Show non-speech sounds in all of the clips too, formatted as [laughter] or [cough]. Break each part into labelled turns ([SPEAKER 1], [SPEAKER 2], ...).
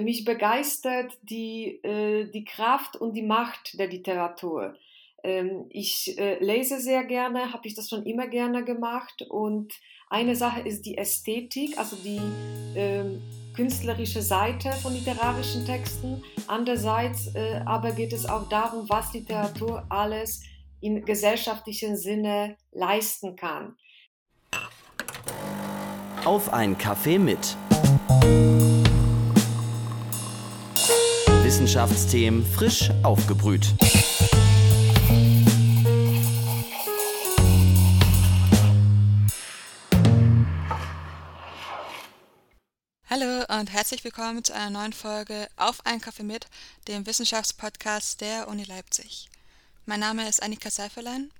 [SPEAKER 1] mich begeistert die, äh, die Kraft und die Macht der Literatur. Ähm, ich äh, lese sehr gerne, habe ich das schon immer gerne gemacht. Und eine Sache ist die Ästhetik, also die ähm, künstlerische Seite von literarischen Texten. Andererseits äh, aber geht es auch darum, was Literatur alles im gesellschaftlichen Sinne leisten kann.
[SPEAKER 2] Auf ein Kaffee mit. Wissenschaftsthemen frisch aufgebrüht.
[SPEAKER 3] Hallo und herzlich willkommen zu einer neuen Folge Auf einen Kaffee mit, dem Wissenschaftspodcast der Uni Leipzig. Mein Name ist Annika Seiferlein.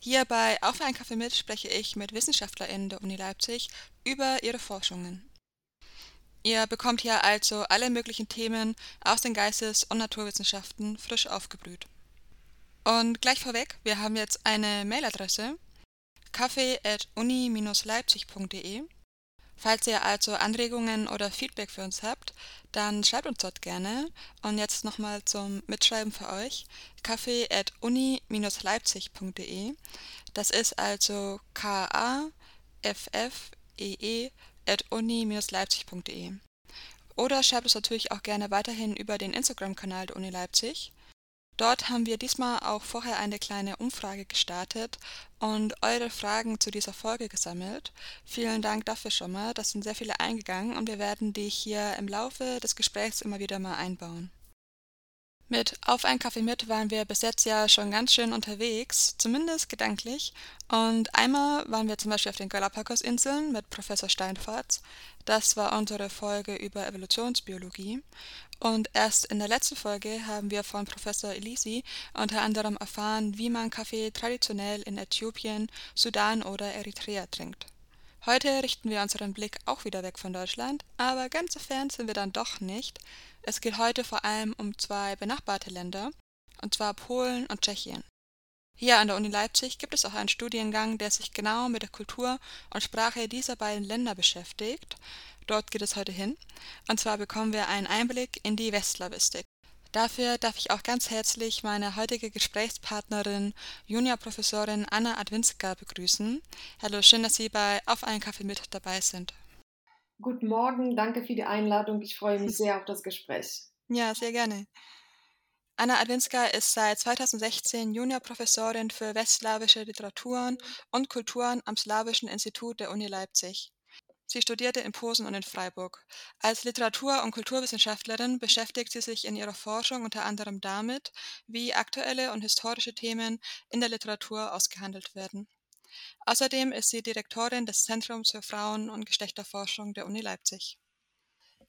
[SPEAKER 3] Hier bei Auf einen Kaffee mit spreche ich mit WissenschaftlerInnen der Uni Leipzig über ihre Forschungen. Ihr bekommt hier also alle möglichen Themen aus den Geistes- und Naturwissenschaften frisch aufgebrüht. Und gleich vorweg, wir haben jetzt eine Mailadresse kaffee.uni-leipzig.de Falls ihr also Anregungen oder Feedback für uns habt, dann schreibt uns dort gerne. Und jetzt nochmal zum Mitschreiben für euch. kaffee.uni-leipzig.de Das ist also K-A-F-F-E-E at uni-leipzig.de. Oder schreibt es natürlich auch gerne weiterhin über den Instagram-Kanal der Uni Leipzig. Dort haben wir diesmal auch vorher eine kleine Umfrage gestartet und eure Fragen zu dieser Folge gesammelt. Vielen Dank dafür schon mal. Das sind sehr viele eingegangen und wir werden die hier im Laufe des Gesprächs immer wieder mal einbauen. Mit Auf einen Kaffee mit waren wir bis jetzt ja schon ganz schön unterwegs, zumindest gedanklich. Und einmal waren wir zum Beispiel auf den Galapagos-Inseln mit Professor Steinfortz. Das war unsere Folge über Evolutionsbiologie. Und erst in der letzten Folge haben wir von Professor Elisi unter anderem erfahren, wie man Kaffee traditionell in Äthiopien, Sudan oder Eritrea trinkt. Heute richten wir unseren Blick auch wieder weg von Deutschland, aber ganz so fern sind wir dann doch nicht. Es geht heute vor allem um zwei benachbarte Länder, und zwar Polen und Tschechien. Hier an der Uni Leipzig gibt es auch einen Studiengang, der sich genau mit der Kultur und Sprache dieser beiden Länder beschäftigt. Dort geht es heute hin. Und zwar bekommen wir einen Einblick in die Westslawistik. Dafür darf ich auch ganz herzlich meine heutige Gesprächspartnerin, Juniorprofessorin Anna Adwinska begrüßen. Hallo, schön, dass Sie bei Auf einen Kaffee mit dabei sind.
[SPEAKER 1] Guten Morgen, danke für die Einladung. Ich freue mich sehr auf das Gespräch.
[SPEAKER 3] Ja, sehr gerne. Anna Adwinska ist seit 2016 Juniorprofessorin für westslawische Literaturen und Kulturen am Slawischen Institut der Uni Leipzig. Sie studierte in Posen und in Freiburg. Als Literatur- und Kulturwissenschaftlerin beschäftigt sie sich in ihrer Forschung unter anderem damit, wie aktuelle und historische Themen in der Literatur ausgehandelt werden. Außerdem ist sie Direktorin des Zentrums für Frauen- und Geschlechterforschung der Uni Leipzig.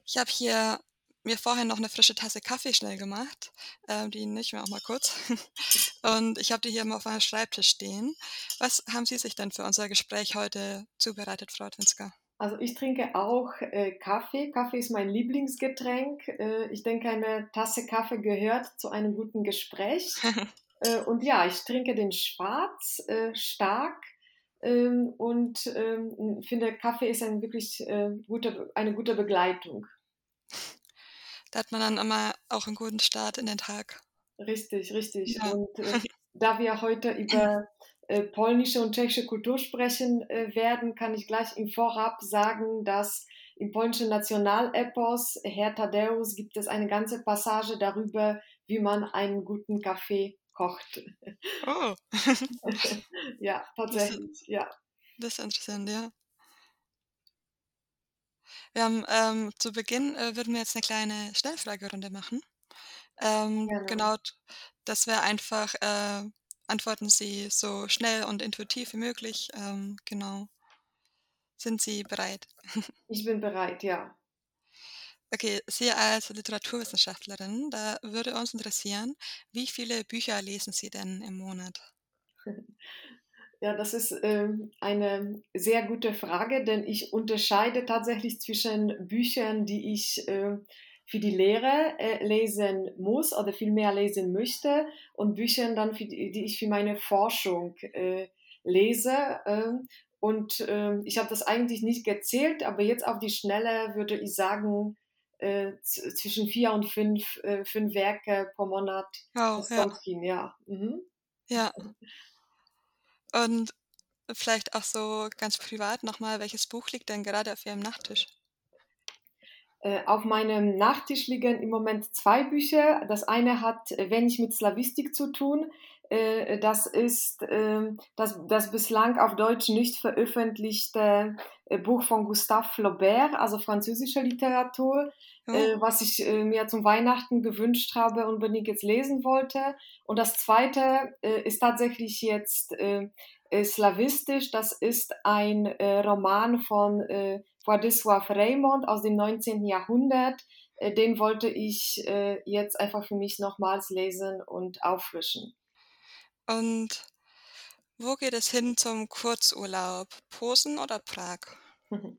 [SPEAKER 3] Ich habe hier mir vorher noch eine frische Tasse Kaffee schnell gemacht. Ähm, die nehme ich mir auch mal kurz. [laughs] Und ich habe die hier mal auf meinem Schreibtisch stehen. Was haben Sie sich denn für unser Gespräch heute zubereitet, Frau Twinska?
[SPEAKER 1] Also ich trinke auch äh, Kaffee. Kaffee ist mein Lieblingsgetränk. Äh, ich denke, eine Tasse Kaffee gehört zu einem guten Gespräch. [laughs] äh, und ja, ich trinke den schwarz, äh, stark. Ähm, und ähm, finde, Kaffee ist ein wirklich äh, gute, eine gute Begleitung.
[SPEAKER 3] Da hat man dann immer auch einen guten Start in den Tag.
[SPEAKER 1] Richtig, richtig. Ja. Und äh, [laughs] da wir heute über äh, polnische und tschechische Kultur sprechen äh, werden, kann ich gleich im Vorab sagen, dass im polnischen Nationalepos Herr Tadeusz gibt es eine ganze Passage darüber, wie man einen guten Kaffee kocht.
[SPEAKER 3] Oh. [laughs]
[SPEAKER 1] ja, tatsächlich,
[SPEAKER 3] das,
[SPEAKER 1] ja.
[SPEAKER 3] Das ist interessant, ja. Wir haben ähm, zu Beginn äh, würden wir jetzt eine kleine Schnellfragerunde machen. Ähm, genau, das wäre einfach äh, antworten Sie so schnell und intuitiv wie möglich. Ähm, genau. Sind Sie bereit? [laughs]
[SPEAKER 1] Ich bin bereit, ja.
[SPEAKER 3] Okay, Sie als Literaturwissenschaftlerin, da würde uns interessieren, wie viele Bücher lesen Sie denn im Monat?
[SPEAKER 1] Ja, das ist äh, eine sehr gute Frage, denn ich unterscheide tatsächlich zwischen Büchern, die ich äh, für die Lehre äh, lesen muss oder viel mehr lesen möchte und Büchern dann, die, ich für meine Forschung äh, lese. Äh, und ähm, ich habe das eigentlich nicht gezählt, aber jetzt auf die Schnelle würde ich sagen, äh, zwischen vier und fünf, äh, fünf Werke pro Monat.
[SPEAKER 3] Wow,
[SPEAKER 1] Das
[SPEAKER 3] ja.
[SPEAKER 1] ja. Mhm.
[SPEAKER 3] Ja. Und vielleicht auch so ganz privat nochmal, welches Buch liegt denn gerade auf Ihrem Nachttisch?
[SPEAKER 1] Äh, auf meinem Nachttisch liegen im Moment zwei Bücher. Das eine hat äh, wenig mit Slavistik zu tun. Äh, Das ist ähm, das, das bislang auf Deutsch nicht veröffentlichte äh, Buch von Gustave Flaubert, also französische Literatur,
[SPEAKER 3] Oh,
[SPEAKER 1] äh, was ich äh, mir zum Weihnachten gewünscht habe und unbedingt jetzt lesen wollte. Und das zweite äh, ist tatsächlich jetzt äh, äh, slawistisch. Das ist ein äh, Roman von äh, Władysław Raymond aus dem 19. Jahrhundert. Äh, Den wollte ich äh, jetzt einfach für mich nochmals lesen und auffrischen.
[SPEAKER 3] Und wo geht es hin zum Kurzurlaub? Posen oder Prag? [laughs]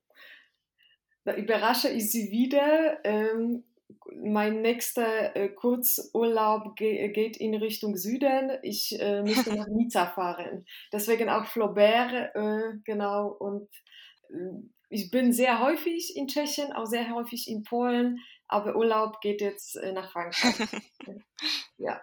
[SPEAKER 1] Da überrasche ich Sie wieder. Ähm, mein nächster äh, Kurzurlaub ge geht in Richtung Süden. Ich äh, möchte [laughs] nach Nizza fahren. Deswegen auch Flaubert, äh, genau. Und äh, ich bin sehr häufig in Tschechien, auch sehr häufig in Polen, aber Urlaub geht jetzt äh, nach Frankreich. [laughs] ja.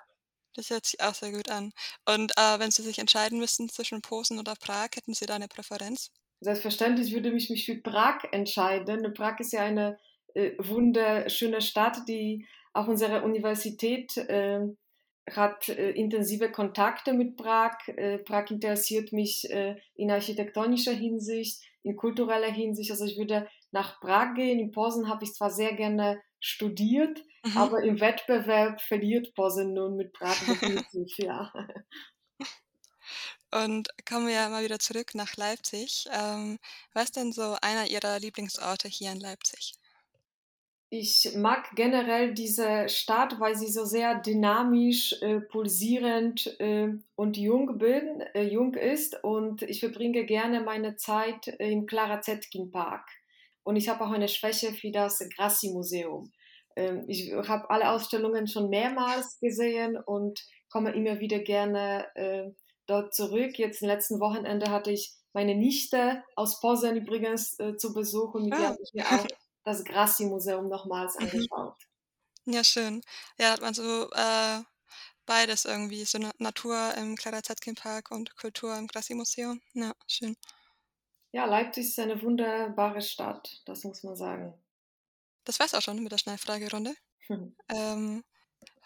[SPEAKER 3] Das hört sich auch sehr gut an. Und äh, wenn Sie sich entscheiden müssten zwischen Posen oder Prag, hätten Sie da eine Präferenz?
[SPEAKER 1] Selbstverständlich würde ich mich für Prag entscheiden. Prag ist ja eine äh, wunderschöne Stadt, die auch unsere Universität äh, hat intensive Kontakte mit Prag. Äh, Prag interessiert mich äh, in architektonischer Hinsicht, in kultureller Hinsicht. Also ich würde nach Prag gehen. In Posen habe ich zwar sehr gerne studiert,
[SPEAKER 3] Mhm.
[SPEAKER 1] aber im Wettbewerb verliert Posen nun mit definitiv, ja. [laughs]
[SPEAKER 3] Und kommen wir mal wieder zurück nach Leipzig. Ähm, was ist denn so einer Ihrer Lieblingsorte hier in Leipzig?
[SPEAKER 1] Ich mag generell diese Stadt, weil sie so sehr dynamisch, äh, pulsierend äh, und jung bin, äh, jung ist und ich verbringe gerne meine Zeit im Clara Zetkin Park. Und ich habe auch eine Schwäche für das Grassi Museum. Ähm, ich habe alle Ausstellungen schon mehrmals gesehen und komme immer wieder gerne äh, dort zurück. Jetzt am letzten Wochenende hatte ich meine Nichte aus Posen übrigens äh, zu Besuch und mit
[SPEAKER 3] Ah,
[SPEAKER 1] habe ich mir auch das Grassi-Museum nochmals
[SPEAKER 3] mhm.
[SPEAKER 1] angeschaut.
[SPEAKER 3] Ja, schön. Ja, hat man so äh, beides irgendwie, so Na Natur im Clara Zetkin Park und Kultur im Grassi-Museum. Ja, schön.
[SPEAKER 1] Ja, Leipzig ist eine wunderbare Stadt, das muss man sagen.
[SPEAKER 3] Das war's auch schon mit der Schnellfragerunde. [laughs] Ähm,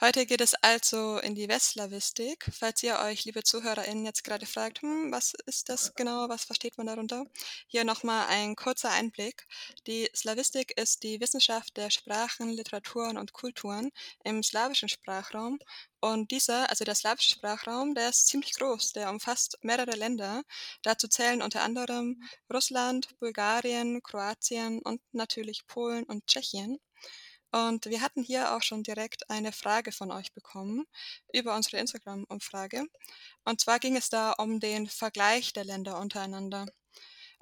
[SPEAKER 3] heute geht es also in die Westslawistik. Falls ihr euch, liebe ZuhörerInnen, jetzt gerade fragt, hm, was ist das genau, was versteht man darunter? Hier nochmal ein kurzer Einblick. Die Slawistik ist die Wissenschaft der Sprachen, Literaturen und Kulturen im slawischen Sprachraum. Und dieser, also der slawische Sprachraum, der ist ziemlich groß. Der umfasst mehrere Länder. Dazu zählen unter anderem Russland, Bulgarien, Kroatien und natürlich Polen und Tschechien. Und wir hatten hier auch schon direkt eine Frage von euch bekommen über unsere Instagram-Umfrage. Und zwar ging es da um den Vergleich der Länder untereinander.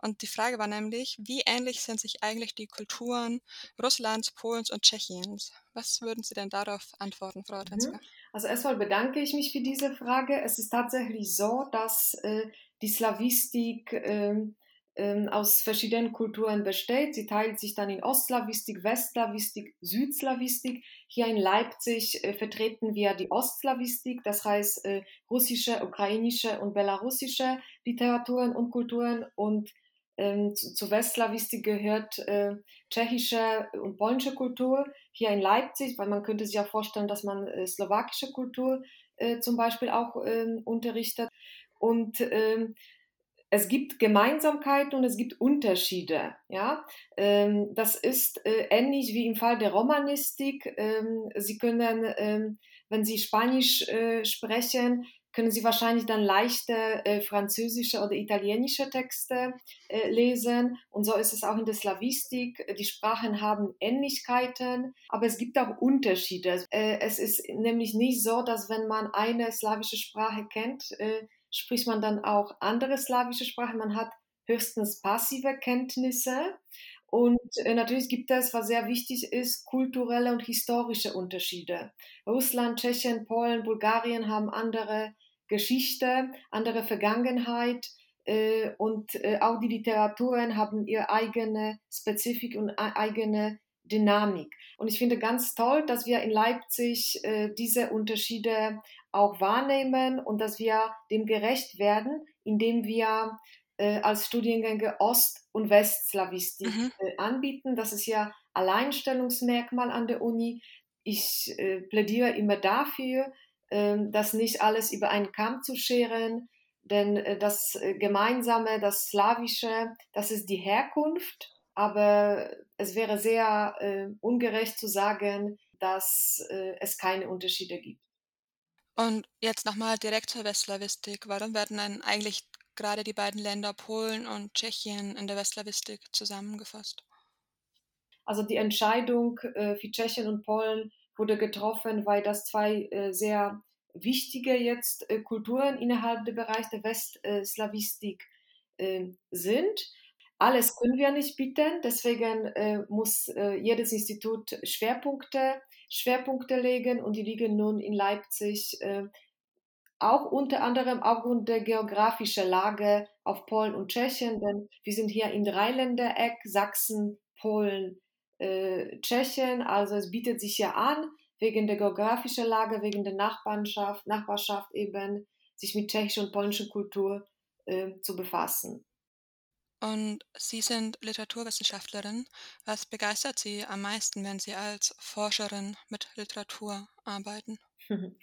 [SPEAKER 3] Und die Frage war nämlich, wie ähnlich sind sich eigentlich die Kulturen Russlands, Polens und Tschechiens? Was würden Sie denn darauf antworten, Frau
[SPEAKER 1] Mhm.
[SPEAKER 3] Otenska?
[SPEAKER 1] Also erstmal bedanke ich mich für diese Frage. Es ist tatsächlich so, dass äh, die Slawistik ähm, ähm, aus verschiedenen Kulturen besteht. Sie teilt sich dann in Ostslawistik, Westslawistik, Südslawistik. Hier in Leipzig äh, vertreten wir die Ostslawistik, das heißt äh, russische, ukrainische und belarussische Literaturen und Kulturen und ähm, zu, zu Westslawistik gehört äh, tschechische und polnische Kultur hier in Leipzig, weil man könnte sich auch vorstellen, dass man äh, slowakische Kultur äh, zum Beispiel auch ähm, unterrichtet. Und ähm, es gibt Gemeinsamkeiten und es gibt Unterschiede. Ja? Ähm, das ist äh, ähnlich wie im Fall der Romanistik. Ähm, Sie können, ähm, wenn Sie Spanisch äh, sprechen, können Sie wahrscheinlich dann leichter äh, französische oder italienische Texte lesen. Und so ist es auch in der Slavistik. Die Sprachen haben Ähnlichkeiten, aber es gibt auch Unterschiede. Es ist nämlich nicht so, dass wenn man eine slawische Sprache kennt, spricht man dann auch andere slawische Sprachen. Man hat höchstens passive Kenntnisse. Und äh, natürlich gibt es, was sehr wichtig ist, kulturelle und historische Unterschiede. Russland, Tschechien, Polen, Bulgarien haben andere Geschichte, andere Vergangenheit äh, und äh, auch die Literaturen haben ihre eigene Spezifik und eigene Dynamik. Und ich finde ganz toll, dass wir in Leipzig äh, diese Unterschiede auch wahrnehmen und dass wir dem gerecht werden, indem wir äh, als Studiengänge Ost- und Westslawistik mhm. äh, anbieten. Das ist ja Alleinstellungsmerkmal an der Uni. Ich äh, plädiere immer dafür, ähm, das nicht alles über einen Kamm zu scheren, denn äh, das äh, Gemeinsame, das Slawische, das ist die Herkunft, aber es wäre sehr äh, ungerecht zu sagen, dass es keine Unterschiede gibt.
[SPEAKER 3] Und jetzt nochmal direkt zur Westslawistik. Warum werden dann eigentlich gerade die beiden Länder Polen und Tschechien in der Westslawistik zusammengefasst?
[SPEAKER 1] Also die Entscheidung für Tschechien und Polen wurde getroffen, weil das zwei sehr wichtige jetzt äh, Kulturen innerhalb der Bereich der Westslawistik äh, sind. Alles können wir nicht bieten, deswegen äh, muss äh, jedes Institut Schwerpunkte, Schwerpunkte legen und die liegen nun in Leipzig äh, auch unter anderem aufgrund der geografischen Lage auf Polen und Tschechien, denn wir sind hier im Dreiländereck, Sachsen, Polen, äh, Tschechien, also es bietet sich ja an, wegen der geografischen Lage, wegen der Nachbarschaft, Nachbarschaft eben, sich mit tschechischer und polnischer Kultur äh, zu befassen.
[SPEAKER 3] Und Sie sind Literaturwissenschaftlerin. Was begeistert Sie am meisten, wenn Sie als Forscherin mit Literatur arbeiten? [laughs]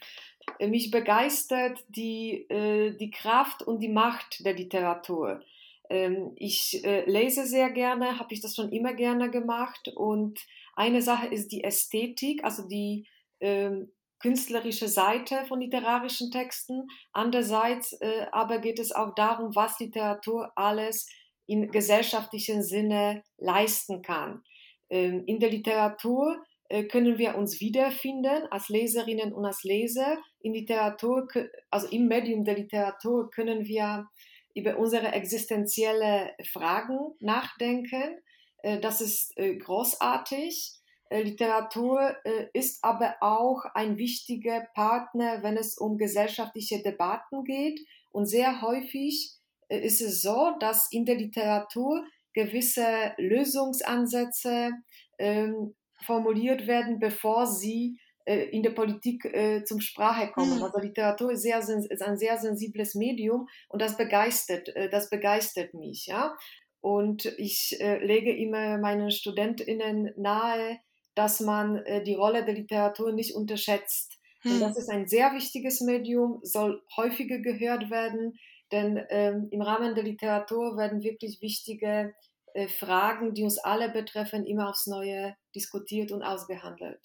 [SPEAKER 1] Mich begeistert die, äh, die Kraft und die Macht der Literatur. Ähm, ich äh, lese sehr gerne, habe ich das schon immer gerne gemacht und eine Sache ist die Ästhetik, also die ähm, künstlerische Seite von literarischen Texten. Andererseits äh, aber geht es auch darum, was Literatur alles im gesellschaftlichen Sinne leisten kann. Ähm, in der Literatur äh, können wir uns wiederfinden als Leserinnen und als Leser. In Literatur, also im Medium der Literatur können wir über unsere existenzielle Fragen nachdenken. Äh, das ist äh, großartig. Literatur ist aber auch ein wichtiger Partner, wenn es um gesellschaftliche Debatten geht. Und sehr häufig ist es so, dass in der Literatur gewisse Lösungsansätze ähm, formuliert werden, bevor sie in der Politik äh, zum Sprache kommen. Mhm. Also Literatur ist, sehr, ist ein sehr sensibles Medium und das begeistert, äh, das begeistert mich. Ja? Und ich äh, lege immer meinen StudentInnen nahe, dass man äh, die Rolle der Literatur nicht unterschätzt. Hm. Das ist ein sehr wichtiges Medium, soll häufiger gehört werden, denn ähm, im Rahmen der Literatur werden wirklich wichtige äh, Fragen, die uns alle betreffen, immer aufs Neue diskutiert und ausgehandelt.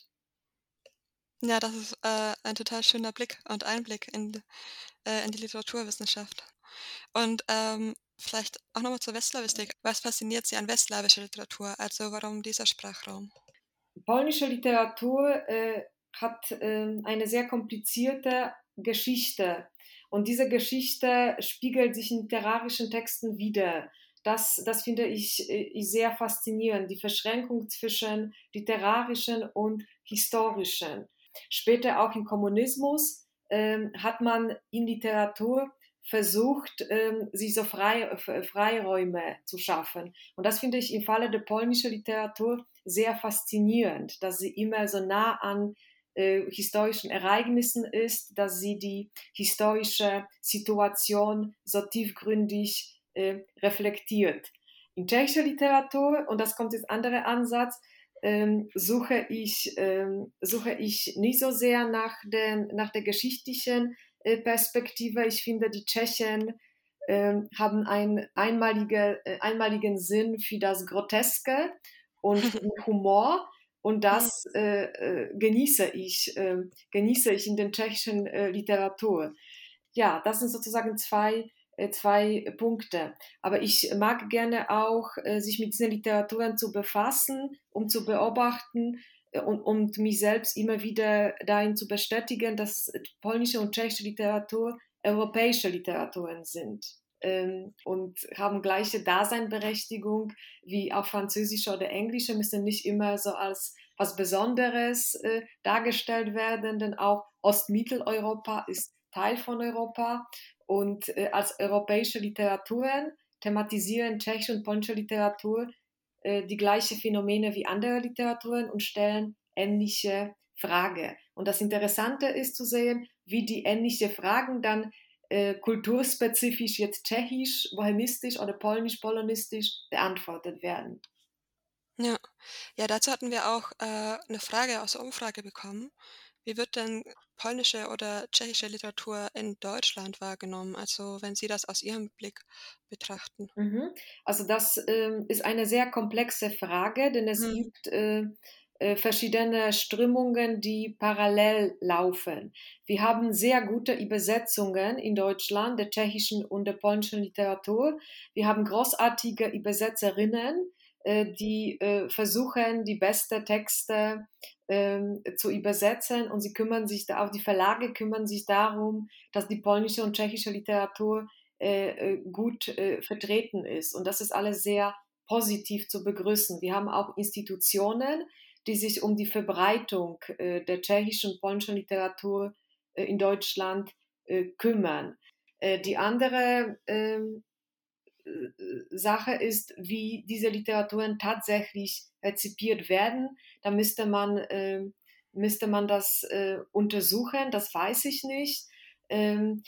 [SPEAKER 3] Ja, das ist äh, ein total schöner Blick und Einblick in, äh, in die Literaturwissenschaft. Und ähm, Vielleicht auch nochmal zur Westslawistik. Was fasziniert Sie an westslawischer Literatur? Also warum dieser Sprachraum?
[SPEAKER 1] Polnische Literatur äh, hat äh, eine sehr komplizierte Geschichte und diese Geschichte spiegelt sich in literarischen Texten wieder. Das, das finde ich, äh, ich sehr faszinierend, die Verschränkung zwischen literarischen und historischen. Später auch im Kommunismus äh, hat man in Literatur versucht, ähm, sich so Frei, Freiräume zu schaffen. Und das finde ich im Falle der polnischen Literatur sehr faszinierend, dass sie immer so nah an äh, historischen Ereignissen ist, dass sie die historische Situation so tiefgründig äh, reflektiert. In tschechischer Literatur, und das kommt jetzt anderer Ansatz, ähm, suche, ich, ähm, suche ich nicht so sehr nach, den, nach der geschichtlichen äh, Perspektive. Ich finde, die Tschechen äh, haben einen einmalige, äh, einmaligen Sinn für das Groteske und [laughs] Humor. Und das äh, äh, genieße ich, äh, genieße ich in der tschechischen Literatur. Ja, das sind sozusagen zwei, zwei Punkte. Aber ich mag gerne auch, sich mit diesen Literaturen zu befassen, um zu beobachten, und, und mich selbst immer wieder dahin zu bestätigen, dass polnische und tschechische Literatur europäische Literaturen sind ähm, und haben gleiche Daseinberechtigung wie auch französische oder englische, müssen nicht immer so als was Besonderes äh, dargestellt werden, denn auch Ostmitteleuropa ist Teil von Europa und äh, als europäische Literaturen thematisieren tschechische und polnische Literatur äh, die gleichen Phänomene wie andere Literaturen und stellen ähnliche Fragen. Und das Interessante ist zu sehen, wie die ähnlichen Fragen dann äh, kulturspezifisch jetzt tschechisch, bohemistisch oder polnisch-polonistisch beantwortet werden.
[SPEAKER 3] Ja. Ja, dazu hatten wir auch, äh, 'ne Frage aus der Umfrage bekommen. Wie wird denn polnische oder tschechische Literatur in Deutschland wahrgenommen? Also, wenn Sie das aus Ihrem Blick betrachten.
[SPEAKER 1] Mhm. Also, das, ähm, ist eine sehr komplexe Frage, denn es
[SPEAKER 3] Mhm.
[SPEAKER 1] gibt, äh, verschiedene Strömungen, die parallel laufen. Wir haben sehr gute Übersetzungen in Deutschland der tschechischen und der polnischen Literatur. Wir haben großartige Übersetzerinnen, äh, die äh, versuchen, die besten Texte ähm, zu übersetzen und sie kümmern sich, da, auch die Verlage kümmern sich darum, dass die polnische und tschechische Literatur äh, äh gut äh, vertreten ist. Und das ist alles sehr positiv zu begrüßen. Wir haben auch Institutionen, die sich um die Verbreitung äh, der tschechischen und polnischen Literatur äh, in Deutschland äh, kümmern. die andere ähm, Sache ist, wie diese Literaturen tatsächlich rezipiert werden. Da müsste man, äh, müsste man das äh, untersuchen, das weiß ich nicht. Ähm,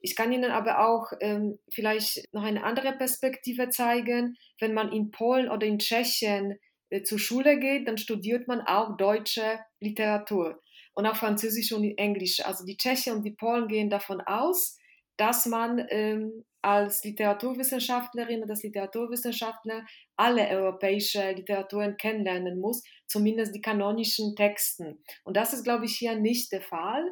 [SPEAKER 1] ich kann Ihnen aber auch ähm, vielleicht noch eine andere Perspektive zeigen. Wenn man in Polen oder in Tschechien äh, zur Schule geht, dann studiert man auch deutsche Literatur und auch Französisch und Englisch. Also die Tschechen und die Polen gehen davon aus, dass man ähm, als Literaturwissenschaftlerin oder als Literaturwissenschaftler alle europäische Literaturen kennenlernen muss, zumindest die kanonischen Texten. Und das ist, glaube ich, hier nicht der Fall.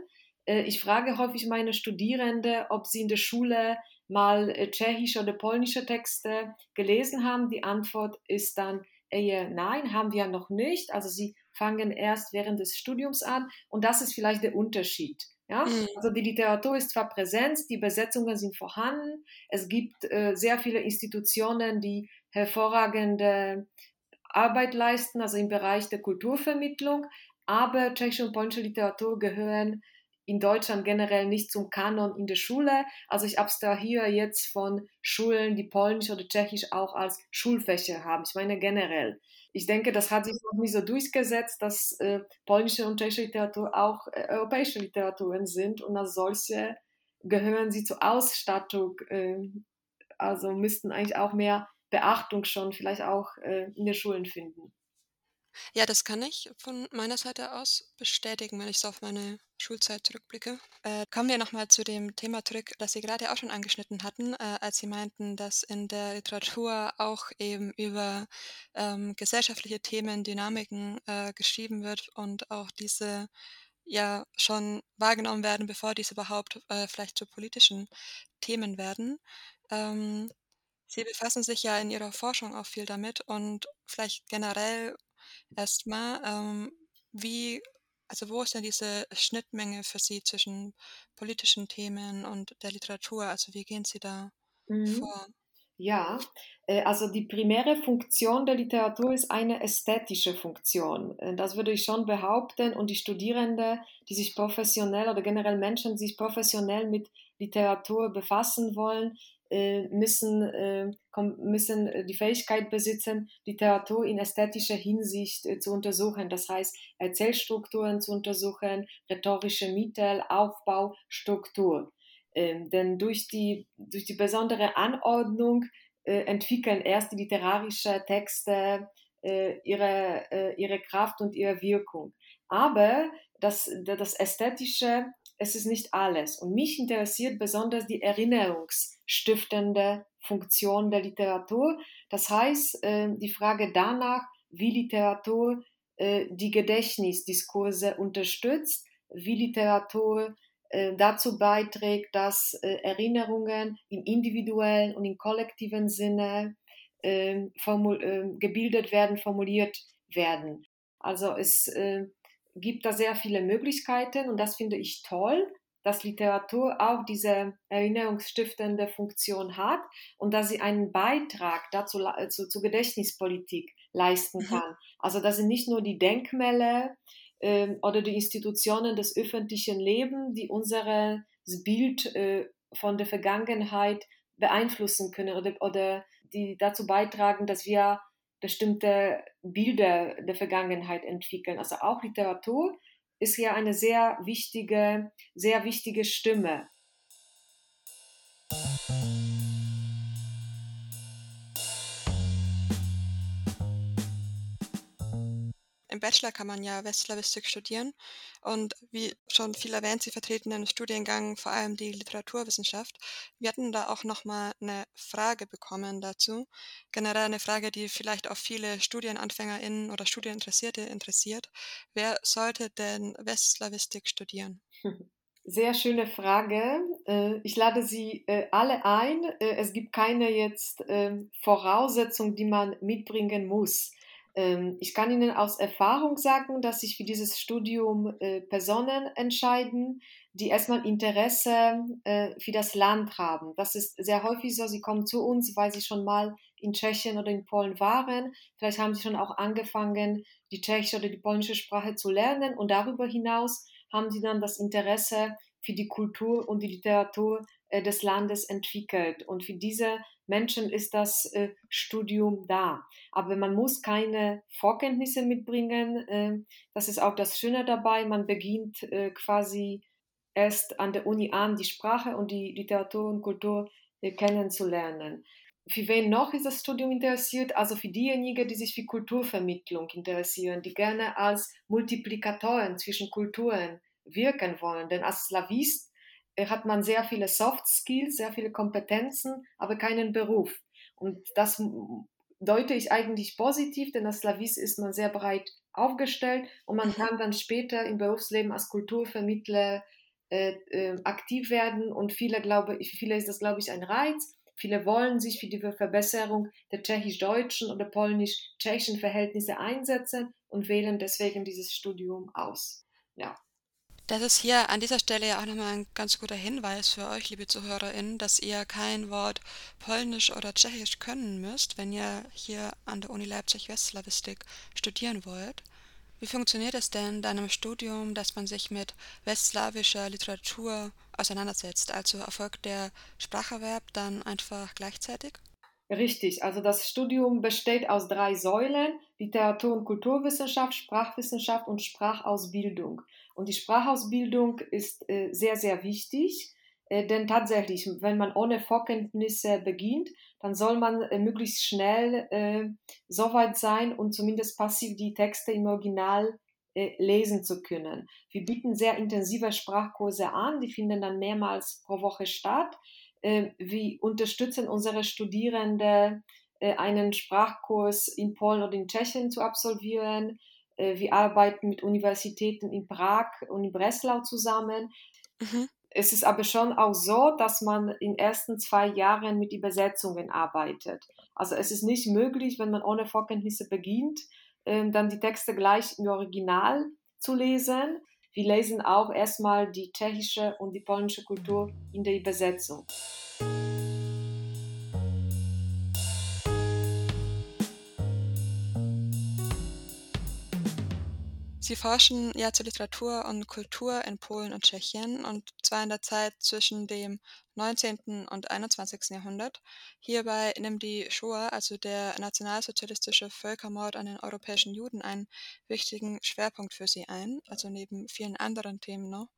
[SPEAKER 1] Äh, ich frage häufig meine Studierende, ob sie in der Schule mal äh, tschechische oder polnische Texte gelesen haben. Die Antwort ist dann eher nein, haben wir noch nicht. Also sie fangen erst während des Studiums an und das ist vielleicht der Unterschied. Ja? Mhm. Also die Literatur ist zwar präsent, die Übersetzungen sind vorhanden, es gibt äh, sehr viele Institutionen, die hervorragende Arbeit leisten, also im Bereich der Kulturvermittlung, aber tschechische und polnische Literatur gehören in Deutschland generell nicht zum Kanon in der Schule. Also ich abstrahiere jetzt von Schulen, die Polnisch oder Tschechisch auch als Schulfächer haben. Ich meine generell. Ich denke, das hat sich noch nicht so durchgesetzt, dass äh, polnische und tschechische Literatur auch äh, europäische Literaturen sind und als solche gehören sie zur Ausstattung. Äh, also müssten eigentlich auch mehr Beachtung schon vielleicht auch äh, in den Schulen finden.
[SPEAKER 3] Ja, das kann ich von meiner Seite aus bestätigen, wenn ich so auf meine Schulzeit zurückblicke. Äh, kommen wir nochmal zu dem Thema zurück, das Sie gerade auch schon angeschnitten hatten, äh, als Sie meinten, dass in der Literatur auch eben über ähm, gesellschaftliche Themen, Dynamiken äh, geschrieben wird und auch diese ja schon wahrgenommen werden, bevor diese überhaupt äh, vielleicht zu politischen Themen werden. Ähm, Sie befassen sich ja in Ihrer Forschung auch viel damit und vielleicht generell erstmal, ähm, wie also wo ist denn diese Schnittmenge für Sie zwischen politischen Themen und der Literatur? Also wie gehen Sie da mhm. vor?
[SPEAKER 1] Ja, äh, also die primäre Funktion der Literatur ist eine ästhetische Funktion. Äh, das würde ich schon behaupten. Und die Studierenden, die sich professionell oder generell Menschen, die sich professionell mit Literatur befassen wollen, müssen, äh, müssen äh, die Fähigkeit besitzen, Literatur in ästhetischer Hinsicht zu untersuchen. Das heißt, Erzählstrukturen zu untersuchen, rhetorische Mittel, Aufbau, Struktur. Ähm, denn durch die, durch die besondere Anordnung entwickeln erst die literarischen Texte ihre, ihre Kraft und ihre Wirkung. Aber das, das Ästhetische es ist nicht alles. Und mich interessiert besonders die erinnerungsstiftende Funktion der Literatur. Das heißt, äh, die Frage danach, wie Literatur äh, die Gedächtnisdiskurse unterstützt, wie Literatur äh, dazu beiträgt, dass Erinnerungen im individuellen und im kollektiven Sinne ähm, ähm, gebildet werden, formuliert werden. Also es gibt da sehr viele Möglichkeiten und das finde ich toll, dass Literatur auch diese erinnerungsstiftende Funktion hat und dass sie einen Beitrag dazu zu, zu Gedächtnispolitik leisten mhm. kann. Mhm. Also dass sie nicht nur die Denkmäler äh, oder die Institutionen des öffentlichen Lebens, die unser Bild äh, von der Vergangenheit beeinflussen können oder, oder die dazu beitragen, dass wir bestimmte Bilder der Vergangenheit entwickeln. Also auch Literatur ist ja eine sehr wichtige, sehr wichtige Stimme.
[SPEAKER 3] Im Bachelor kann man ja Westslawistik studieren und wie schon viel erwähnt, Sie vertreten den Studiengang vor allem die Literaturwissenschaft. Wir hatten da auch noch mal eine Frage bekommen dazu. Generell eine Frage, die vielleicht auch viele StudienanfängerInnen oder Studieninteressierte interessiert. Wer sollte denn Westslawistik studieren?
[SPEAKER 1] Sehr schöne Frage. Äh, ich lade Sie äh, alle ein. Äh, es gibt keine jetzt ähm, Voraussetzung, die man mitbringen muss. Ähm, ich kann Ihnen aus Erfahrung sagen, dass sich für dieses Studium äh, Personen entscheiden, die erstmal Interesse äh, für das Land haben. Das ist sehr häufig so. Sie kommen zu uns, weil sie schon mal in Tschechien oder in Polen waren. Vielleicht haben sie schon auch angefangen, die tschechische oder die polnische Sprache zu lernen. Und darüber hinaus haben sie dann das Interesse für die Kultur und die Literatur äh, des Landes entwickelt. Und für diese Menschen ist das äh, Studium da. Aber man muss keine Vorkenntnisse mitbringen. Äh, das ist auch das Schöne dabei. Man beginnt äh, quasi erst an der Uni an, die Sprache und die Literatur und Kultur äh, kennenzulernen. Für wen noch ist das Studium interessiert? Also für diejenigen, die sich für Kulturvermittlung interessieren, die gerne als Multiplikatoren zwischen Kulturen wirken wollen. Denn als Slavist hat man sehr viele Soft Skills, sehr viele Kompetenzen, aber keinen Beruf. Und das deute ich eigentlich positiv, denn als Slavist ist man sehr breit aufgestellt und man mhm. kann dann später im Berufsleben als Kulturvermittler äh, äh, aktiv werden und viele glaube ich, viele ist das glaube ich ein Reiz. Viele wollen sich für die Verbesserung der tschechisch-deutschen oder polnisch-tschechischen Verhältnisse einsetzen und wählen deswegen dieses Studium aus. Ja.
[SPEAKER 3] Das ist hier an dieser Stelle ja auch nochmal ein ganz guter Hinweis für euch, liebe ZuhörerInnen, dass ihr kein Wort Polnisch oder Tschechisch können müsst, wenn ihr hier an der Uni Leipzig Westslawistik studieren wollt. Wie funktioniert es denn dann im Studium, dass man sich mit westslawischer Literatur auseinandersetzt? Also erfolgt der Spracherwerb dann einfach gleichzeitig?
[SPEAKER 1] Richtig, also das Studium besteht aus drei Säulen, Literatur- und Kulturwissenschaft, Sprachwissenschaft und Sprachausbildung. Und die Sprachausbildung ist äh, sehr, sehr wichtig, äh, denn tatsächlich, wenn man ohne Vorkenntnisse beginnt, dann soll man äh, möglichst schnell so weit sein und zumindest passiv die Texte im Original lesen zu können. Wir bieten sehr intensive Sprachkurse an, die finden dann mehrmals pro Woche statt. Wir unterstützen unsere Studierende, einen Sprachkurs in Polen oder in Tschechien zu absolvieren wir arbeiten mit Universitäten in Prag und in Breslau zusammen. Mhm. Es ist aber schon auch so, dass man in den ersten zwei Jahren mit Übersetzungen arbeitet. Also es ist nicht möglich, wenn man ohne Vorkenntnisse beginnt, ähm, dann die Texte gleich im Original zu lesen. Wir lesen auch erstmal die tschechische und die polnische Kultur in der Übersetzung.
[SPEAKER 3] Sie forschen ja zur Literatur und Kultur in Polen und Tschechien und zwar in der Zeit zwischen dem 19. und 21. Jahrhundert. Hierbei nimmt die Shoah, also der nationalsozialistische Völkermord an den europäischen Juden, einen wichtigen Schwerpunkt für sie ein, also neben vielen anderen Themen noch.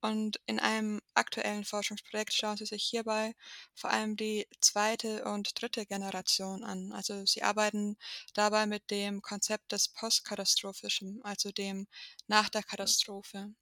[SPEAKER 3] Und in einem aktuellen Forschungsprojekt schauen sie sich hierbei vor allem die zweite und dritte Generation an. Also sie arbeiten dabei mit dem Konzept des Postkatastrophischen, also dem nach der Katastrophe.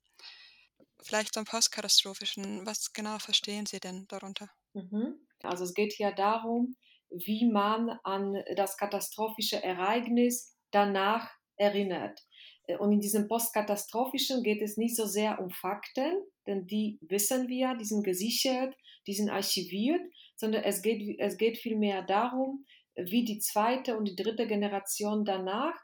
[SPEAKER 3] Vielleicht zum Postkatastrophischen. Was genau verstehen Sie denn darunter?
[SPEAKER 1] Mhm. Also es geht hier darum, wie man an das katastrophische Ereignis danach erinnert. Äh, und in diesem Postkatastrophischen geht es nicht so sehr um Fakten, denn die wissen wir, die sind gesichert, die sind archiviert, sondern es geht, es geht vielmehr darum, wie die zweite und die dritte Generation danach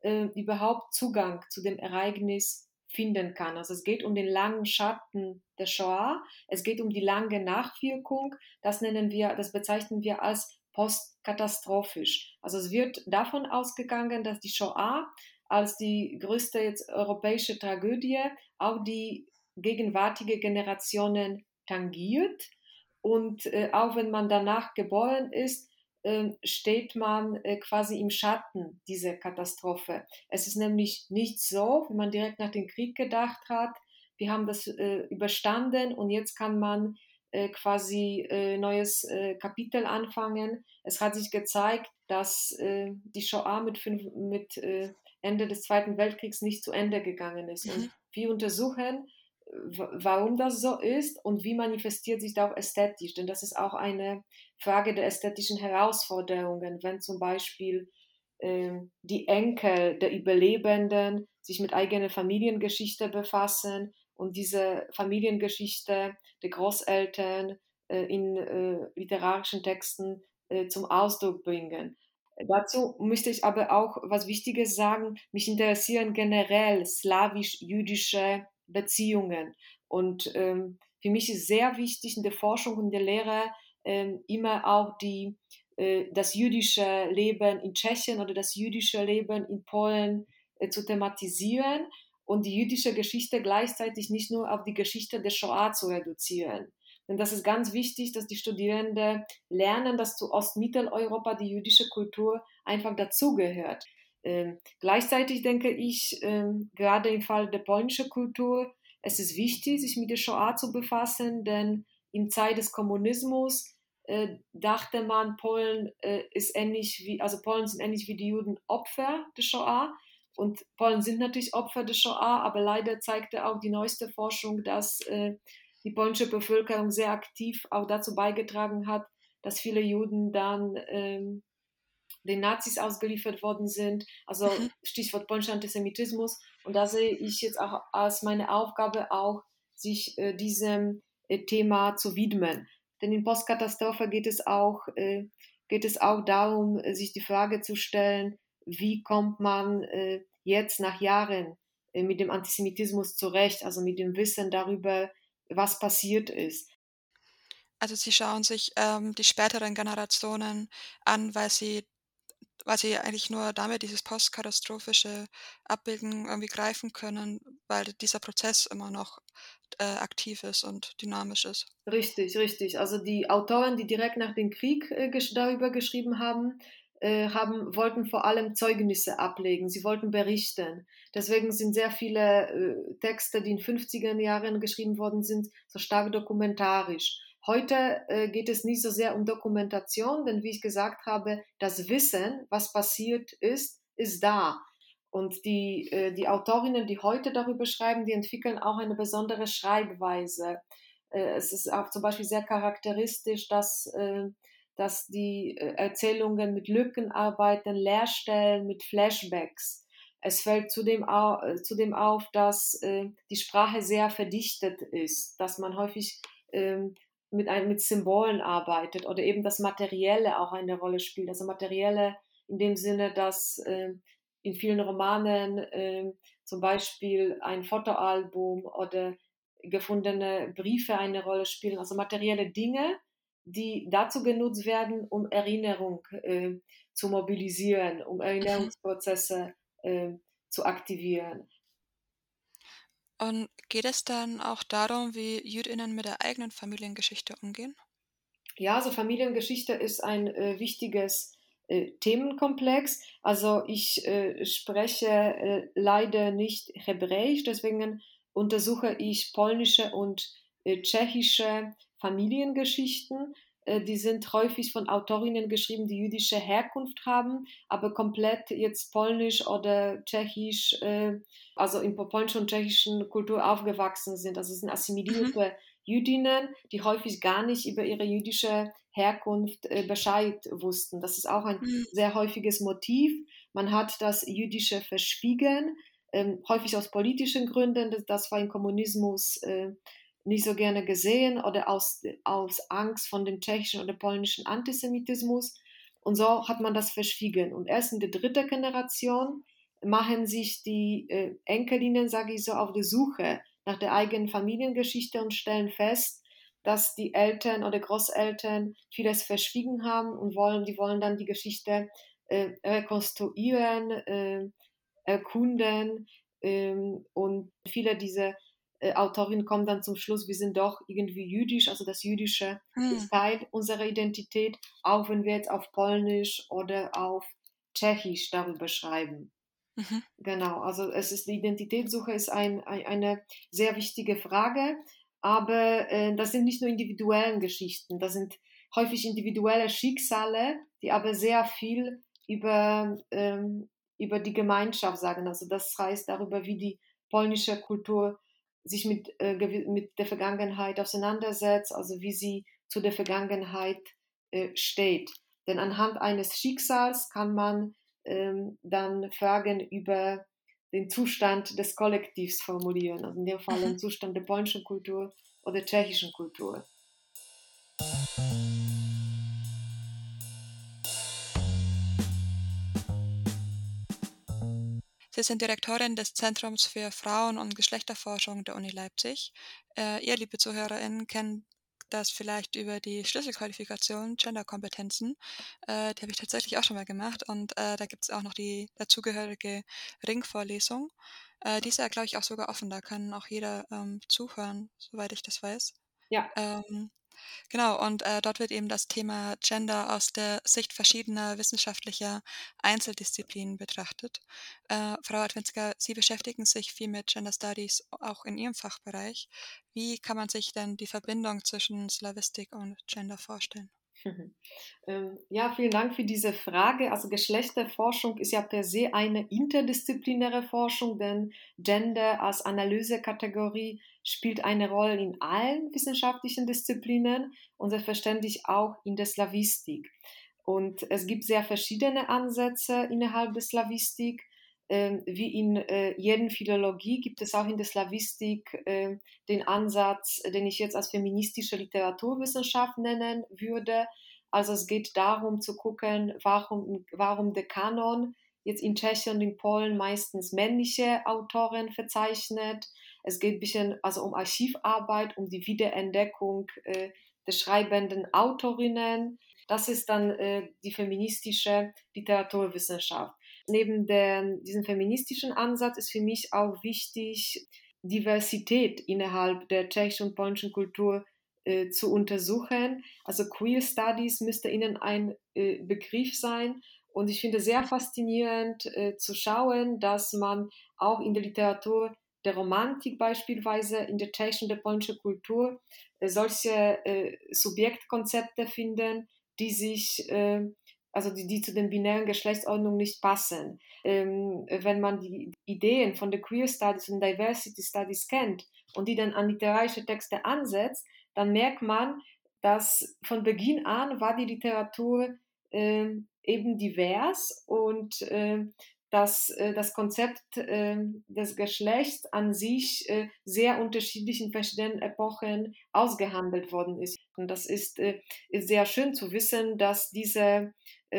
[SPEAKER 1] äh, überhaupt Zugang zu dem Ereignis finden kann. Also es geht um den langen Schatten der Shoah, es geht um die lange Nachwirkung, das nennen wir, das bezeichnen wir als postkatastrophisch. Also es wird davon ausgegangen, dass die Shoah als die größte jetzt europäische Tragödie auch die gegenwärtige Generationen tangiert und äh, auch wenn man danach geboren ist, steht man äh, quasi im Schatten dieser Katastrophe. Es ist nämlich nicht so, wie man direkt nach dem Krieg gedacht hat, wir haben das äh, überstanden und jetzt kann man äh, quasi neues Kapitel anfangen. Es hat sich gezeigt, dass die Shoah mit, fünf, mit Ende des Zweiten Weltkriegs nicht zu Ende gegangen ist. Mhm. Und wir untersuchen, warum das so ist und wie manifestiert sich das auch ästhetisch. Denn das ist auch eine Frage der ästhetischen Herausforderungen, wenn zum Beispiel äh, die Enkel der Überlebenden sich mit eigener Familiengeschichte befassen und diese Familiengeschichte der Großeltern äh, in äh, literarischen Texten äh, zum Ausdruck bringen. Dazu müsste ich aber auch was Wichtiges sagen. Mich interessieren generell slawisch-jüdische Beziehungen. Und ähm, für mich ist sehr wichtig in der Forschung und der Lehre ähm, immer auch die, äh, das jüdische Leben in Tschechien oder das jüdische Leben in Polen äh, zu thematisieren und die jüdische Geschichte gleichzeitig nicht nur auf die Geschichte der Shoah zu reduzieren. Denn das ist ganz wichtig, dass die Studierenden lernen, dass zu Ostmitteleuropa die jüdische Kultur einfach dazugehört. Ähm, gleichzeitig denke ich, ähm, gerade im Fall der polnischen Kultur, es ist wichtig, sich mit der Shoah zu befassen, denn in Zeit des Kommunismus äh, dachte man, Polen äh, ist ähnlich wie, also Polen sind ähnlich wie die Juden Opfer der Shoah. Und Polen sind natürlich Opfer der Shoah, aber leider zeigte auch die neueste Forschung, dass äh, die polnische Bevölkerung sehr aktiv auch dazu beigetragen hat, dass viele Juden dann ähm, den Nazis ausgeliefert worden sind. Also mhm. Stichwort polnischer Antisemitismus. Und da sehe ich jetzt auch als meine Aufgabe auch, sich äh, diesem äh, Thema zu widmen. Denn in Postkatastrophe geht es auch, äh, geht es auch darum, äh, sich die Frage zu stellen, wie kommt man äh, jetzt nach Jahren äh, mit dem Antisemitismus zurecht, also mit dem Wissen darüber, was passiert ist.
[SPEAKER 3] Also Sie schauen sich ähm, die späteren Generationen an, weil sie, weil sie eigentlich nur damit dieses postkatastrophische Abbilden irgendwie greifen können, weil dieser Prozess immer noch äh, aktiv ist und dynamisch ist.
[SPEAKER 1] Richtig, richtig. Also die Autoren, die direkt nach dem Krieg äh, darüber geschrieben haben, äh, haben, wollten vor allem Zeugnisse ablegen, sie wollten berichten. Deswegen sind sehr viele äh, Texte, die in 50er Jahren geschrieben worden sind, so stark dokumentarisch. Heute äh, geht es nicht so sehr um Dokumentation, denn wie ich gesagt habe, das Wissen, was passiert ist, ist da. Und die, äh, die Autorinnen, die heute darüber schreiben, die entwickeln auch eine besondere Schreibweise. Äh, es ist auch zum Beispiel sehr charakteristisch, dass äh, dass die äh, Erzählungen mit Lücken arbeiten, Leerstellen, mit Flashbacks. Es fällt zudem, au, äh, zudem auf, dass die Sprache sehr verdichtet ist, dass man häufig ähm, mit, ein, mit Symbolen arbeitet oder eben das Materielle auch eine Rolle spielt. Also Materielle in dem Sinne, dass äh, in vielen Romanen äh, zum Beispiel ein Fotoalbum oder gefundene Briefe eine Rolle spielen, also materielle Dinge, die dazu genutzt werden, um Erinnerung äh, zu mobilisieren, um mhm. Erinnerungsprozesse äh, zu aktivieren.
[SPEAKER 3] Und geht es dann auch darum, wie Jüdinnen mit der eigenen Familiengeschichte umgehen?
[SPEAKER 1] Ja, also Familiengeschichte ist ein äh, wichtiges äh, Themenkomplex. Also ich äh, spreche äh, leider nicht Hebräisch, deswegen untersuche ich polnische und äh, tschechische Familiengeschichten. Äh, die sind häufig von Autorinnen geschrieben, die jüdische Herkunft haben, aber komplett jetzt polnisch oder tschechisch, äh, also in polnischen und tschechischen Kultur aufgewachsen sind. Also es sind assimilierte mhm. Jüdinnen, die häufig gar nicht über ihre jüdische Herkunft äh, Bescheid wussten. Das ist auch ein mhm. sehr häufiges Motiv. Man hat das Jüdische verschwiegen, ähm, häufig aus politischen Gründen. Das war im Kommunismus nicht so gerne gesehen oder aus, aus Angst von dem tschechischen oder polnischen Antisemitismus. Und so hat man das verschwiegen. Und erst in der dritten Generation machen sich die äh, Enkelinnen, sage ich so, auf die Suche nach der eigenen Familiengeschichte und stellen fest, dass die Eltern oder Großeltern vieles verschwiegen haben und wollen, die wollen dann die Geschichte äh, rekonstruieren, äh, erkunden ähm, und viele dieser äh, Autorin kommt dann zum Schluss, wir sind doch irgendwie jüdisch, also das Jüdische hm. ist Teil unserer Identität, auch wenn wir jetzt auf Polnisch oder auf Tschechisch darüber schreiben. Mhm. Genau, also es ist die Identitätssuche ist ein, ein, eine sehr wichtige Frage, aber äh, das sind nicht nur individuellen Geschichten, das sind häufig individuelle Schicksale, die aber sehr viel über, ähm, über die Gemeinschaft sagen. Also das heißt darüber, wie die polnische Kultur sich mit, äh, mit der Vergangenheit auseinandersetzt, also wie sie zu der Vergangenheit äh, steht. Denn anhand eines Schicksals kann man ähm, dann Fragen über den Zustand des Kollektivs formulieren, also in dem Fall den mhm. Zustand der polnischen Kultur oder tschechischen Kultur.
[SPEAKER 3] Sie sind Direktorin des Zentrums für Frauen- und Geschlechterforschung der Uni Leipzig. Äh, ihr, liebe ZuhörerInnen, kennt das vielleicht über die Schlüsselqualifikation Genderkompetenzen. Äh, die habe ich tatsächlich auch schon mal gemacht und äh, da gibt es auch noch die dazugehörige Ringvorlesung. Äh, die ist ja, glaube ich, auch sogar offen. Da kann auch jeder ähm, zuhören, soweit ich das weiß.
[SPEAKER 1] Ja.
[SPEAKER 3] Ähm, Genau, und äh, dort wird eben das Thema Gender aus der Sicht verschiedener wissenschaftlicher Einzeldisziplinen betrachtet. Äh, Frau Adwinska, Sie beschäftigen sich viel mit Gender Studies auch in Ihrem Fachbereich. Wie kann man sich denn die Verbindung zwischen Slavistik und Gender vorstellen? [laughs]
[SPEAKER 1] Ähm, ja, vielen Dank für diese Frage. Also Geschlechterforschung ist ja per se eine interdisziplinäre Forschung, denn Gender als Analysekategorie spielt eine Rolle in allen wissenschaftlichen Disziplinen und selbstverständlich auch in der Slavistik. Und es gibt sehr verschiedene Ansätze innerhalb der Slavistik. Ähm, wie in äh, jeden Philologie gibt es auch in der Slavistik äh, den Ansatz, den ich jetzt als feministische Literaturwissenschaft nennen würde. Also es geht darum zu gucken, warum, warum der Kanon jetzt in Tschechien und in Polen meistens männliche Autoren verzeichnet. Es geht ein bisschen also um Archivarbeit, um die Wiederentdeckung äh, der schreibenden Autorinnen. Das ist dann äh, die feministische Literaturwissenschaft neben der, diesem feministischen Ansatz ist für mich auch wichtig, Diversität innerhalb der tschechischen und polnischen Kultur äh, zu untersuchen. Also Queer Studies müsste Ihnen ein äh, Begriff sein. Und ich finde sehr faszinierend äh, zu schauen, dass man auch in der Literatur der Romantik beispielsweise, in der tschechischen und der polnischen Kultur äh, solche äh, Subjektkonzepte finden, die sich äh, also die, die zu den binären Geschlechtsordnungen nicht passen. Ähm, wenn man die Ideen von den Queer Studies und Diversity Studies kennt und die dann an literarische Texte ansetzt, dann merkt man, dass von Beginn an war die Literatur äh, eben divers und äh, dass äh, das Konzept äh, des Geschlechts an sich äh, sehr unterschiedlich in verschiedenen Epochen ausgehandelt worden ist. Und das ist, äh, ist sehr schön zu wissen, dass diese äh,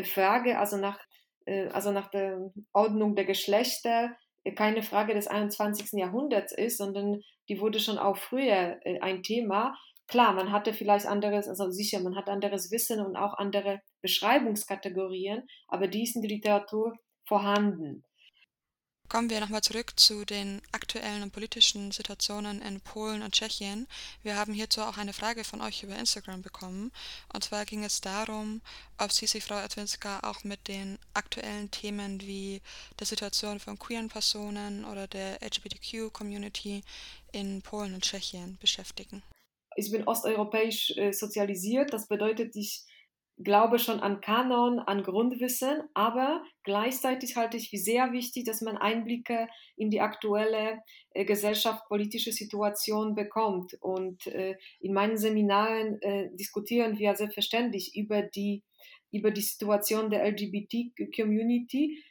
[SPEAKER 1] Frage, also nach, äh, also nach der Ordnung der Geschlechter, keine Frage des 21. Jahrhunderts ist, sondern die wurde schon auch früher ein Thema. Klar, man hatte vielleicht anderes, also sicher, man hat anderes Wissen und auch andere Beschreibungskategorien, aber die ist in der Literatur vorhanden.
[SPEAKER 3] Kommen wir nochmal zurück zu den aktuellen und politischen Situationen in Polen und Tschechien. Wir haben hierzu auch eine Frage von euch über Instagram bekommen. Und zwar ging es darum, ob Sie sich, Frau Adwinska, auch mit den aktuellen Themen wie der Situation von queeren Personen oder der LGBTQ-Community in Polen und Tschechien beschäftigen.
[SPEAKER 1] Ich bin osteuropäisch äh, sozialisiert. Das bedeutet, ich glaube schon an Kanon, an Grundwissen, aber gleichzeitig halte ich für sehr wichtig, dass man Einblicke in die aktuelle äh, gesellschaftspolitische Situation bekommt. Und äh, in meinen Seminaren äh, diskutieren wir selbstverständlich über die, über die Situation der LGBT-Community.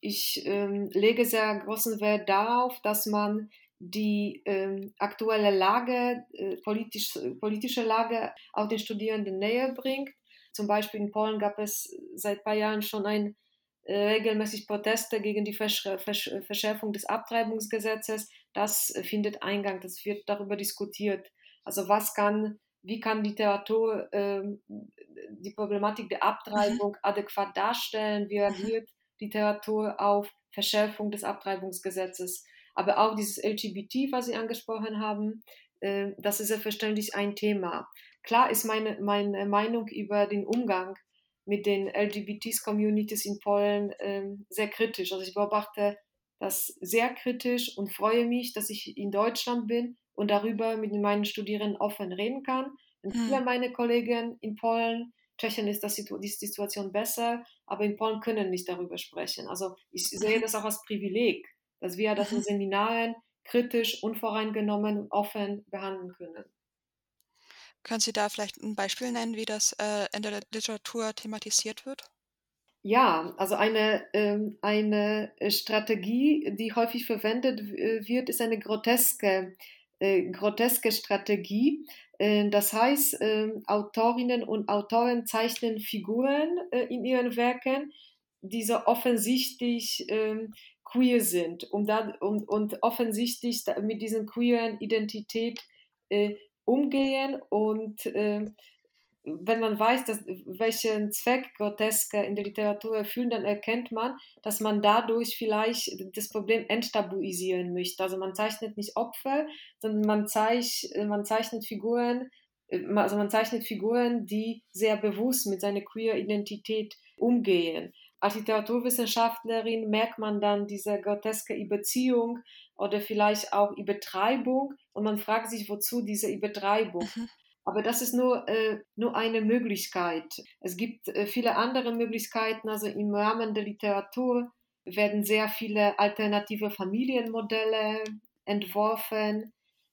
[SPEAKER 1] Ich ähm, lege sehr großen Wert darauf, dass man die ähm, aktuelle Lage, äh, politisch, politische Lage auch den Studierenden näher bringt zum Beispiel in Polen gab es seit ein paar Jahren schon ein, äh, regelmäßig Proteste gegen die Versch Versch Verschärfung des Abtreibungsgesetzes. Das findet Eingang, das wird darüber diskutiert. Also was kann, wie kann Literatur äh, die Problematik der Abtreibung mhm. adäquat darstellen? Wie reagiert Literatur auf Verschärfung des Abtreibungsgesetzes? aber auch dieses LGBT, was Sie angesprochen haben, äh, das ist selbstverständlich ein Thema. Klar ist meine, meine Meinung über den Umgang mit den LGBT-Communities in Polen äh, sehr kritisch. Also ich beobachte das sehr kritisch und freue mich, dass ich in Deutschland bin und darüber mit meinen Studierenden offen reden kann. Und hm. viele meiner Kollegen in Polen, Tschechien ist das, die Situation besser, aber in Polen können nicht darüber sprechen. Also ich sehe mhm. das auch als Privileg, dass wir das in mhm. Seminaren kritisch, unvoreingenommen und offen behandeln können.
[SPEAKER 3] Können Sie da vielleicht ein Beispiel nennen, wie das äh, in der Literatur thematisiert wird?
[SPEAKER 1] Ja, also eine, ähm, eine Strategie, die häufig verwendet wird, ist eine groteske, äh, groteske Strategie. Äh, das heißt, äh, Autorinnen und Autoren zeichnen Figuren äh, in ihren Werken, die so offensichtlich ähm, queer sind und, da, und, und offensichtlich mit diesen queeren Identität äh, umgehen und äh, wenn man weiß, dass, welchen Zweck Groteske in der Literatur erfüllen, dann erkennt man, dass man dadurch vielleicht das Problem enttabuisieren möchte. Also man zeichnet nicht Opfer, sondern man, zeich, man zeichnet Figuren, äh, also man zeichnet Figuren, die sehr bewusst mit seiner queer Identität umgehen als Literaturwissenschaftlerin merkt man dann diese groteske Überziehung oder vielleicht auch Übertreibung und man fragt sich, wozu diese Übertreibung. Mhm. Aber das ist nur, äh, nur eine Möglichkeit. Es gibt äh, viele andere Möglichkeiten. Also im Rahmen der Literatur werden sehr viele alternative Familienmodelle entworfen,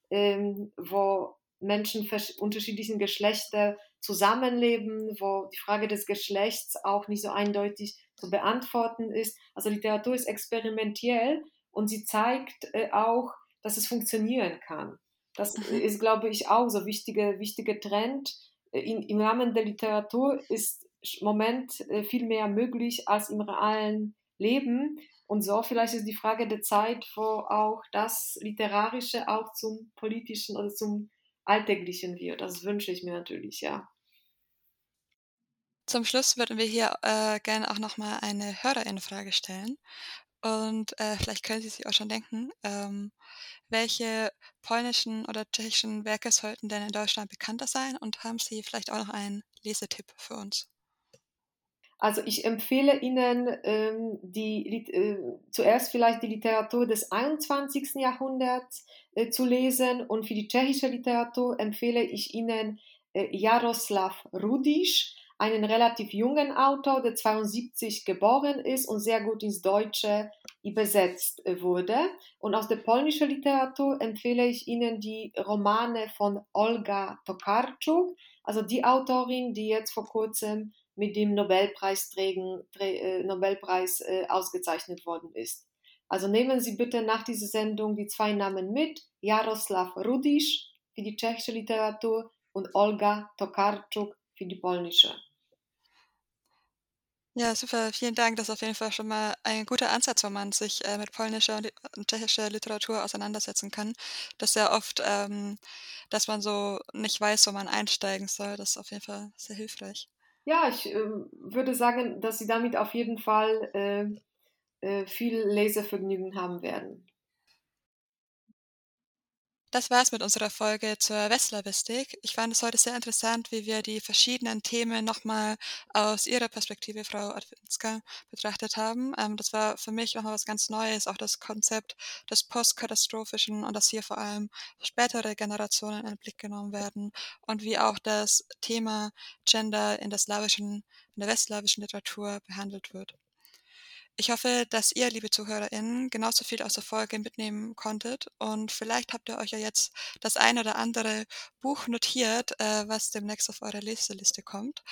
[SPEAKER 1] ähm, wo Menschen unterschiedlichen Geschlechter zusammenleben, wo die Frage des Geschlechts auch nicht so eindeutig zu beantworten ist. Also Literatur ist experimentell und sie zeigt äh, auch, dass es funktionieren kann. Das ist, glaube ich, auch so ein wichtiger, wichtiger Trend. In, Im Rahmen der Literatur ist im Moment äh, viel mehr möglich als im realen Leben. Und so vielleicht ist die Frage der Zeit, wo auch das Literarische auch zum Politischen oder zum Alltäglichen wird. Das wünsche ich mir natürlich, ja.
[SPEAKER 3] Zum Schluss würden wir hier äh, gerne auch nochmal eine Hörerinnenfrage stellen. Und äh, vielleicht können Sie sich auch schon denken, ähm, welche polnischen oder tschechischen Werke sollten denn in Deutschland bekannter sein? Und haben Sie vielleicht auch noch einen Lesetipp für uns?
[SPEAKER 1] Also ich empfehle Ihnen ähm, die, äh, zuerst vielleicht die Literatur des 21. Jahrhunderts äh, zu lesen und für die tschechische Literatur empfehle ich Ihnen äh, Jaroslav Rudisch einen relativ jungen Autor, der 72 geboren ist und sehr gut ins Deutsche übersetzt äh, wurde. Und aus der polnischen Literatur empfehle ich Ihnen die Romane von Olga Tokarczuk, also die Autorin, die jetzt vor kurzem mit dem äh, Nobelpreis äh, ausgezeichnet worden ist. Also nehmen Sie bitte nach dieser Sendung die zwei Namen mit, Jaroslav Rudisch für die tschechische Literatur und Olga Tokarczuk für die polnische.
[SPEAKER 3] Ja, super, vielen Dank. Das ist auf jeden Fall schon mal ein guter Ansatz, wo man sich äh, mit polnischer und tschechischer Literatur auseinandersetzen kann. Das ist ja oft, ähm, dass man so nicht weiß, wo man einsteigen soll. Das ist auf jeden Fall sehr hilfreich.
[SPEAKER 1] Ja, ich äh, würde sagen, dass Sie damit auf jeden Fall äh, äh viel Lesevergnügen haben werden.
[SPEAKER 3] Das war's mit unserer Folge zur Westslawistik. Ich fand es heute sehr interessant, wie wir die verschiedenen Themen nochmal aus Ihrer Perspektive, Frau Adwinska, betrachtet haben. Ähm, das war für mich nochmal was ganz Neues, auch das Konzept des Postkatastrophischen und dass hier vor allem spätere Generationen in den Blick genommen werden und wie auch das Thema Gender in der slawischen, in der westslawischen Literatur behandelt wird. Ich hoffe, dass ihr, liebe ZuhörerInnen, genauso viel aus der Folge mitnehmen konntet und vielleicht habt ihr euch ja jetzt das ein oder andere Buch notiert, äh, was demnächst auf eure Leseliste kommt.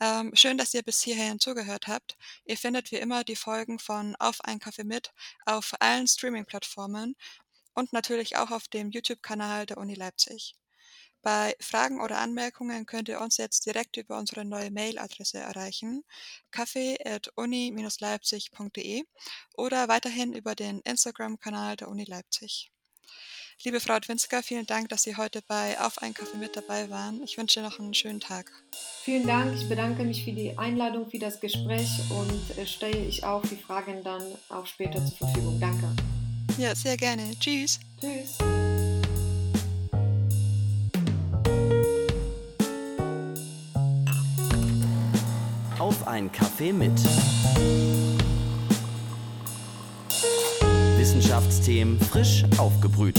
[SPEAKER 3] Ähm, schön, dass ihr bis hierhin zugehört habt. Ihr findet wie immer die Folgen von Auf ein Kaffee mit auf allen Streaming-Plattformen und natürlich auch auf dem YouTube-Kanal der Uni Leipzig. Bei Fragen oder Anmerkungen könnt ihr uns jetzt direkt über unsere neue Mailadresse erreichen, kaffee.uni-leipzig.de oder weiterhin über den Instagram-Kanal der Uni Leipzig. Liebe Frau Dwinska, vielen Dank, dass Sie heute bei Auf einen Kaffee mit dabei waren. Ich wünsche noch einen schönen Tag.
[SPEAKER 1] Vielen Dank. Ich bedanke mich für die Einladung, für das Gespräch und äh, stelle ich auch die Fragen dann auch später zur Verfügung. Danke.
[SPEAKER 3] Ja, sehr gerne. Tschüss.
[SPEAKER 1] Tschüss.
[SPEAKER 2] Ein Kaffee mit. Wissenschaftsthemen frisch aufgebrüht.